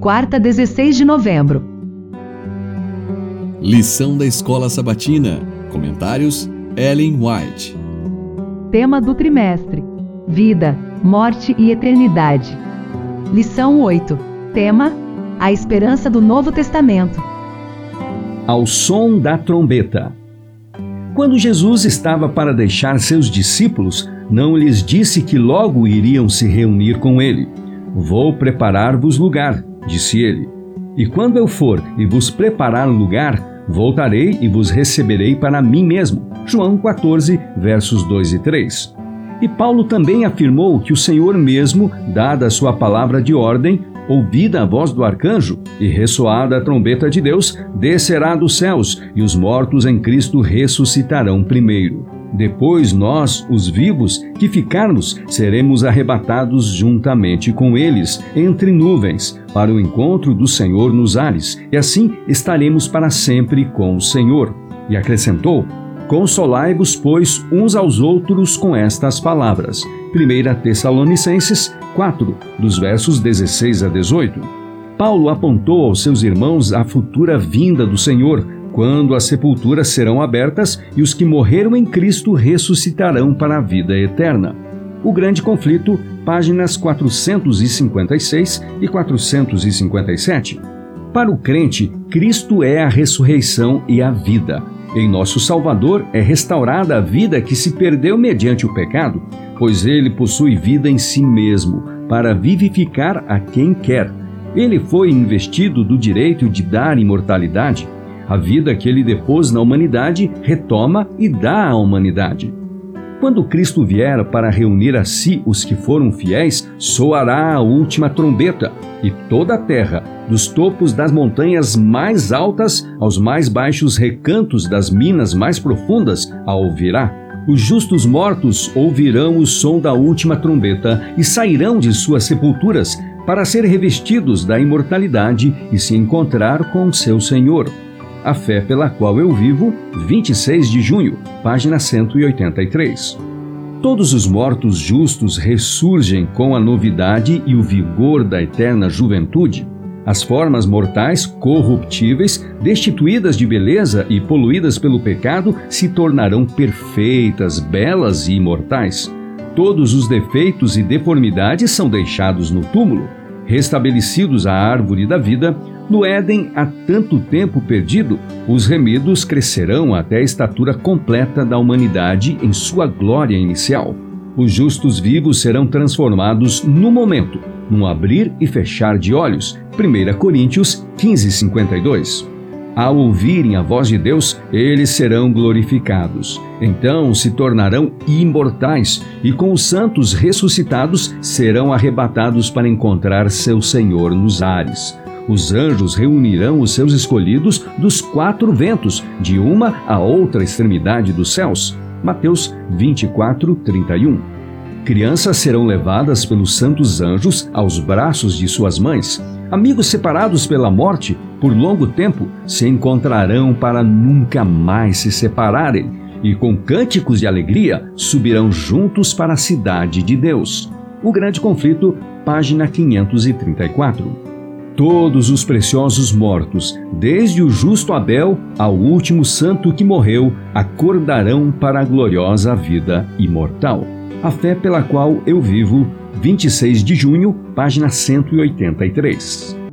quarta, 16 de novembro. Lição da Escola Sabatina. Comentários: Ellen White. Tema do trimestre: Vida, Morte e Eternidade. Lição 8. Tema: A esperança do Novo Testamento. Ao som da trombeta. Quando Jesus estava para deixar seus discípulos, não lhes disse que logo iriam se reunir com ele. Vou preparar-vos lugar, disse ele. E quando eu for e vos preparar lugar, voltarei e vos receberei para mim mesmo. João 14, versos 2 e 3. E Paulo também afirmou que o Senhor mesmo, dada a sua palavra de ordem, ouvida a voz do arcanjo e ressoada a trombeta de Deus, descerá dos céus, e os mortos em Cristo ressuscitarão primeiro. Depois nós, os vivos, que ficarmos, seremos arrebatados juntamente com eles, entre nuvens, para o encontro do Senhor nos ares, e assim estaremos para sempre com o Senhor. E acrescentou: Consolai-vos, pois, uns aos outros com estas palavras. 1 Tessalonicenses 4, dos versos 16 a 18. Paulo apontou aos seus irmãos a futura vinda do Senhor, quando as sepulturas serão abertas e os que morreram em Cristo ressuscitarão para a vida eterna. O Grande Conflito, páginas 456 e 457. Para o crente, Cristo é a ressurreição e a vida. Em nosso Salvador é restaurada a vida que se perdeu mediante o pecado, pois ele possui vida em si mesmo, para vivificar a quem quer. Ele foi investido do direito de dar imortalidade a vida que ele depôs na humanidade retoma e dá à humanidade. Quando Cristo vier para reunir a si os que foram fiéis, soará a última trombeta, e toda a terra, dos topos das montanhas mais altas aos mais baixos recantos das minas mais profundas, a ouvirá. Os justos mortos ouvirão o som da última trombeta e sairão de suas sepulturas para ser revestidos da imortalidade e se encontrar com seu Senhor. A Fé pela Qual Eu Vivo, 26 de junho, página 183. Todos os mortos justos ressurgem com a novidade e o vigor da eterna juventude. As formas mortais, corruptíveis, destituídas de beleza e poluídas pelo pecado, se tornarão perfeitas, belas e imortais. Todos os defeitos e deformidades são deixados no túmulo. Restabelecidos à árvore da vida, no Éden, há tanto tempo perdido, os remidos crescerão até a estatura completa da humanidade em sua glória inicial. Os justos vivos serão transformados no momento, num abrir e fechar de olhos. 1 Coríntios 15, 52. Ao ouvirem a voz de Deus, eles serão glorificados. Então se tornarão imortais e, com os santos ressuscitados, serão arrebatados para encontrar seu Senhor nos ares. Os anjos reunirão os seus escolhidos dos quatro ventos, de uma a outra extremidade dos céus. Mateus 24, 31. Crianças serão levadas pelos santos anjos aos braços de suas mães. Amigos separados pela morte por longo tempo se encontrarão para nunca mais se separarem e, com cânticos de alegria, subirão juntos para a cidade de Deus. O Grande Conflito, página 534 todos os preciosos mortos, desde o justo Abel ao último santo que morreu, acordarão para a gloriosa vida imortal. A fé pela qual eu vivo, 26 de junho, página 183.